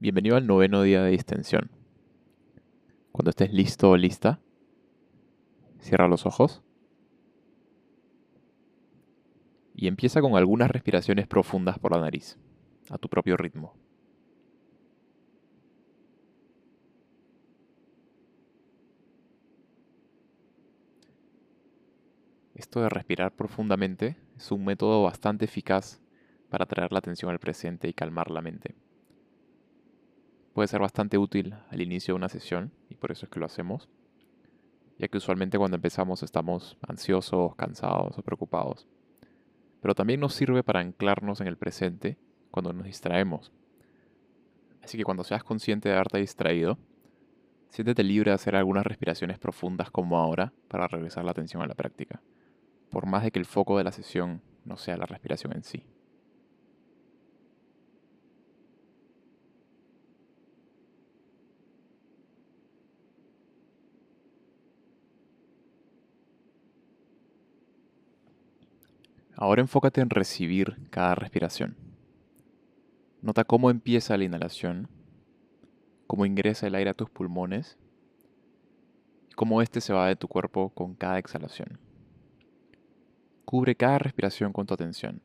Bienvenido al noveno día de distensión. Cuando estés listo o lista, cierra los ojos y empieza con algunas respiraciones profundas por la nariz, a tu propio ritmo. Esto de respirar profundamente es un método bastante eficaz para traer la atención al presente y calmar la mente puede ser bastante útil al inicio de una sesión y por eso es que lo hacemos, ya que usualmente cuando empezamos estamos ansiosos, cansados o preocupados. Pero también nos sirve para anclarnos en el presente cuando nos distraemos. Así que cuando seas consciente de haberte distraído, siéntete libre de hacer algunas respiraciones profundas como ahora para regresar la atención a la práctica, por más de que el foco de la sesión no sea la respiración en sí. Ahora enfócate en recibir cada respiración. Nota cómo empieza la inhalación, cómo ingresa el aire a tus pulmones y cómo éste se va de tu cuerpo con cada exhalación. Cubre cada respiración con tu atención.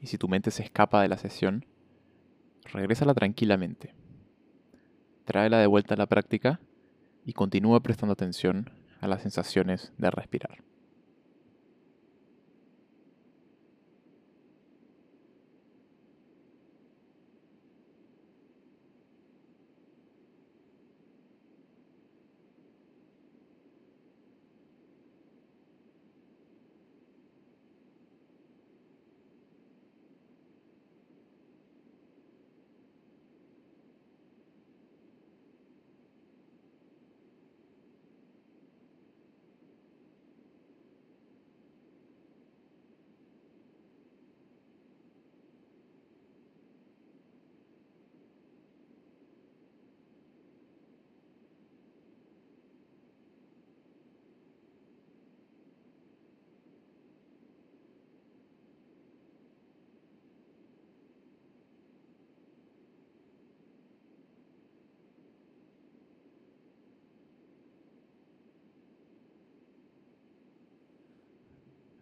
Y si tu mente se escapa de la sesión, regrésala tranquilamente. Tráela de vuelta a la práctica y continúa prestando atención a las sensaciones de respirar.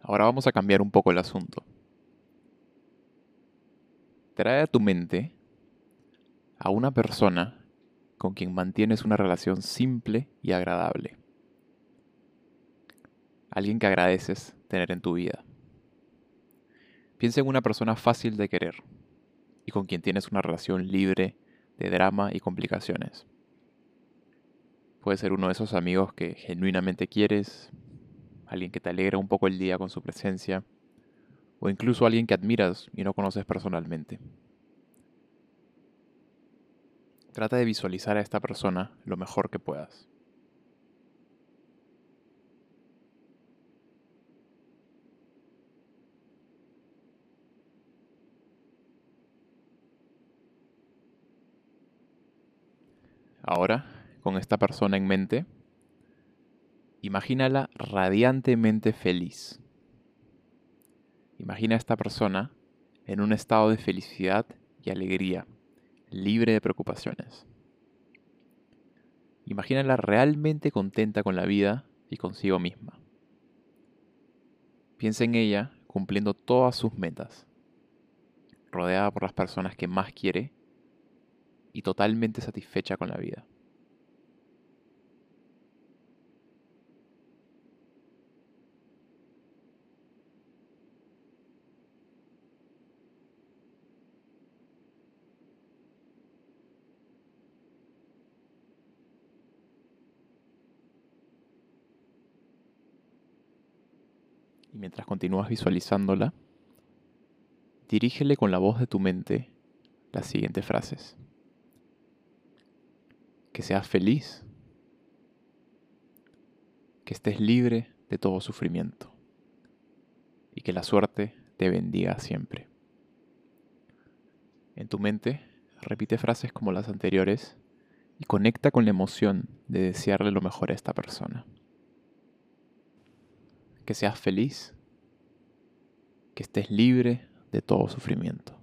Ahora vamos a cambiar un poco el asunto. Trae a tu mente a una persona con quien mantienes una relación simple y agradable. Alguien que agradeces tener en tu vida. Piensa en una persona fácil de querer y con quien tienes una relación libre de drama y complicaciones. Puede ser uno de esos amigos que genuinamente quieres, alguien que te alegra un poco el día con su presencia, o incluso alguien que admiras y no conoces personalmente. Trata de visualizar a esta persona lo mejor que puedas. Ahora, con esta persona en mente, Imagínala radiantemente feliz. Imagina a esta persona en un estado de felicidad y alegría, libre de preocupaciones. Imagínala realmente contenta con la vida y consigo misma. Piensa en ella cumpliendo todas sus metas, rodeada por las personas que más quiere y totalmente satisfecha con la vida. Mientras continúas visualizándola, dirígele con la voz de tu mente las siguientes frases. Que seas feliz. Que estés libre de todo sufrimiento. Y que la suerte te bendiga siempre. En tu mente, repite frases como las anteriores y conecta con la emoción de desearle lo mejor a esta persona. Que seas feliz, que estés libre de todo sufrimiento.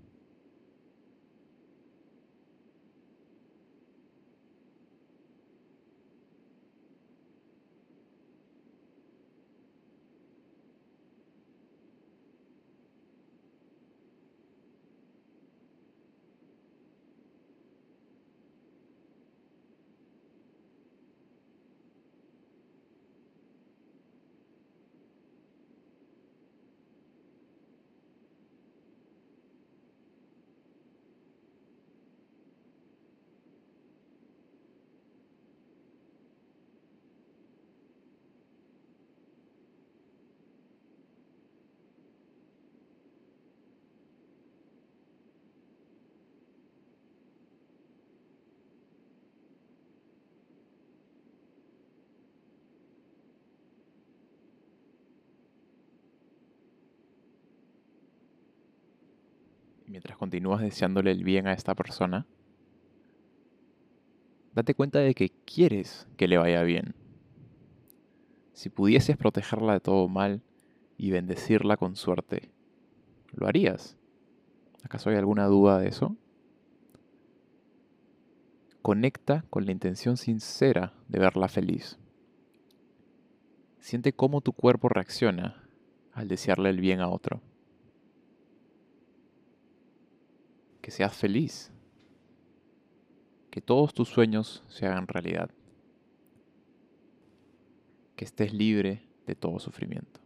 Mientras continúas deseándole el bien a esta persona, date cuenta de que quieres que le vaya bien. Si pudieses protegerla de todo mal y bendecirla con suerte, ¿lo harías? ¿Acaso hay alguna duda de eso? Conecta con la intención sincera de verla feliz. Siente cómo tu cuerpo reacciona al desearle el bien a otro. Que seas feliz, que todos tus sueños se hagan realidad, que estés libre de todo sufrimiento.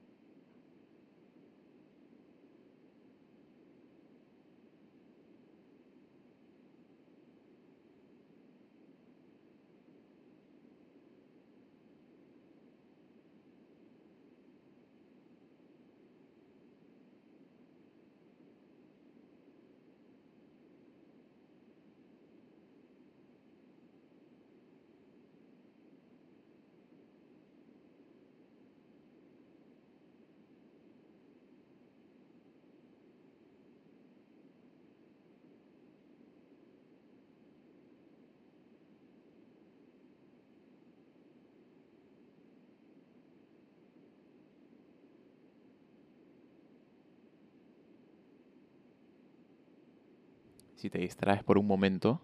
Si te distraes por un momento,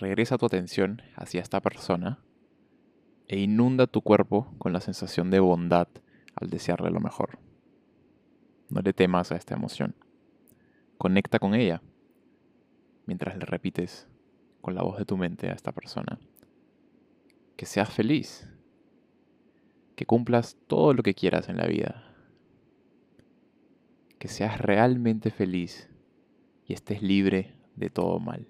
regresa tu atención hacia esta persona e inunda tu cuerpo con la sensación de bondad al desearle lo mejor. No le temas a esta emoción. Conecta con ella mientras le repites con la voz de tu mente a esta persona. Que seas feliz. Que cumplas todo lo que quieras en la vida. Que seas realmente feliz y estés libre de todo mal.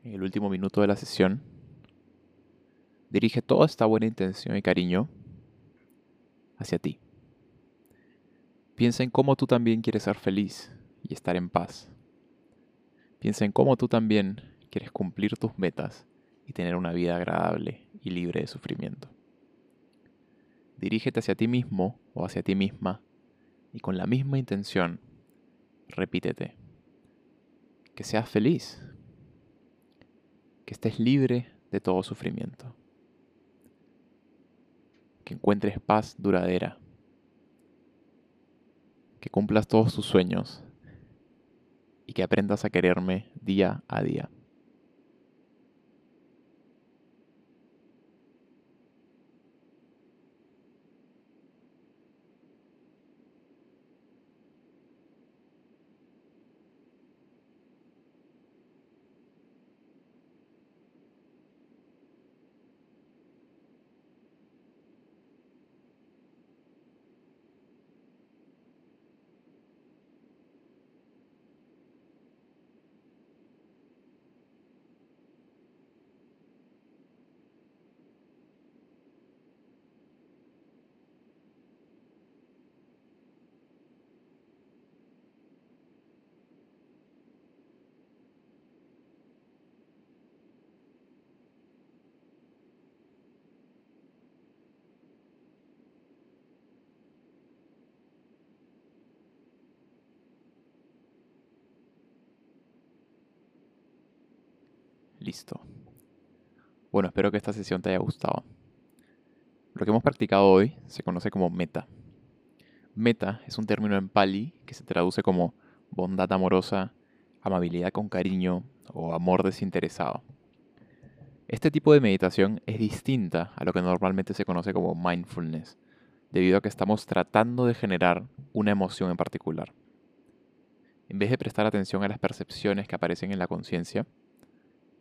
en el último minuto de la sesión, dirige toda esta buena intención y cariño hacia ti. Piensa en cómo tú también quieres ser feliz y estar en paz. Piensa en cómo tú también quieres cumplir tus metas y tener una vida agradable y libre de sufrimiento. Dirígete hacia ti mismo o hacia ti misma y con la misma intención repítete. Que seas feliz. Que estés libre de todo sufrimiento. Que encuentres paz duradera. Que cumplas todos tus sueños. Y que aprendas a quererme día a día. Bueno, espero que esta sesión te haya gustado. Lo que hemos practicado hoy se conoce como meta. Meta es un término en pali que se traduce como bondad amorosa, amabilidad con cariño o amor desinteresado. Este tipo de meditación es distinta a lo que normalmente se conoce como mindfulness, debido a que estamos tratando de generar una emoción en particular. En vez de prestar atención a las percepciones que aparecen en la conciencia,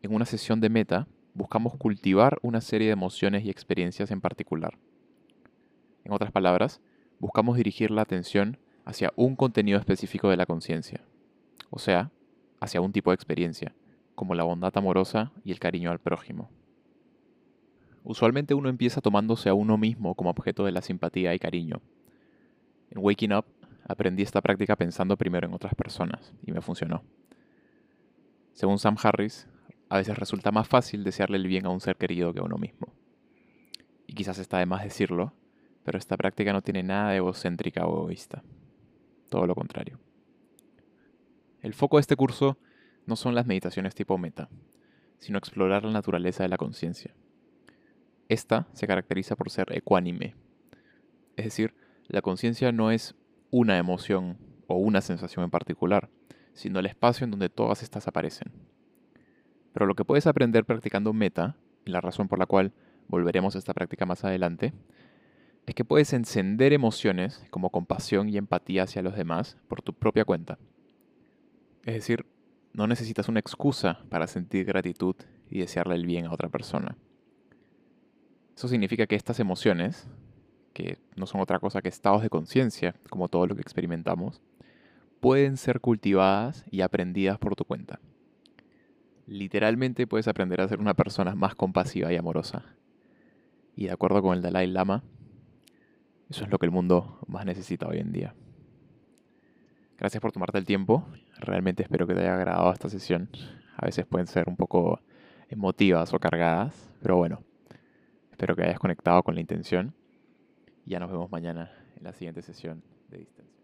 en una sesión de meta, buscamos cultivar una serie de emociones y experiencias en particular. En otras palabras, buscamos dirigir la atención hacia un contenido específico de la conciencia, o sea, hacia un tipo de experiencia, como la bondad amorosa y el cariño al prójimo. Usualmente uno empieza tomándose a uno mismo como objeto de la simpatía y cariño. En Waking Up aprendí esta práctica pensando primero en otras personas y me funcionó. Según Sam Harris, a veces resulta más fácil desearle el bien a un ser querido que a uno mismo. Y quizás está de más decirlo, pero esta práctica no tiene nada de egocéntrica o egoísta. Todo lo contrario. El foco de este curso no son las meditaciones tipo meta, sino explorar la naturaleza de la conciencia. Esta se caracteriza por ser ecuánime, es decir, la conciencia no es una emoción o una sensación en particular, sino el espacio en donde todas estas aparecen. Pero lo que puedes aprender practicando meta, y la razón por la cual volveremos a esta práctica más adelante, es que puedes encender emociones como compasión y empatía hacia los demás por tu propia cuenta. Es decir, no necesitas una excusa para sentir gratitud y desearle el bien a otra persona. Eso significa que estas emociones, que no son otra cosa que estados de conciencia, como todo lo que experimentamos, pueden ser cultivadas y aprendidas por tu cuenta literalmente puedes aprender a ser una persona más compasiva y amorosa. Y de acuerdo con el Dalai Lama, eso es lo que el mundo más necesita hoy en día. Gracias por tomarte el tiempo. Realmente espero que te haya agradado esta sesión. A veces pueden ser un poco emotivas o cargadas, pero bueno, espero que hayas conectado con la intención. Y ya nos vemos mañana en la siguiente sesión de distancia.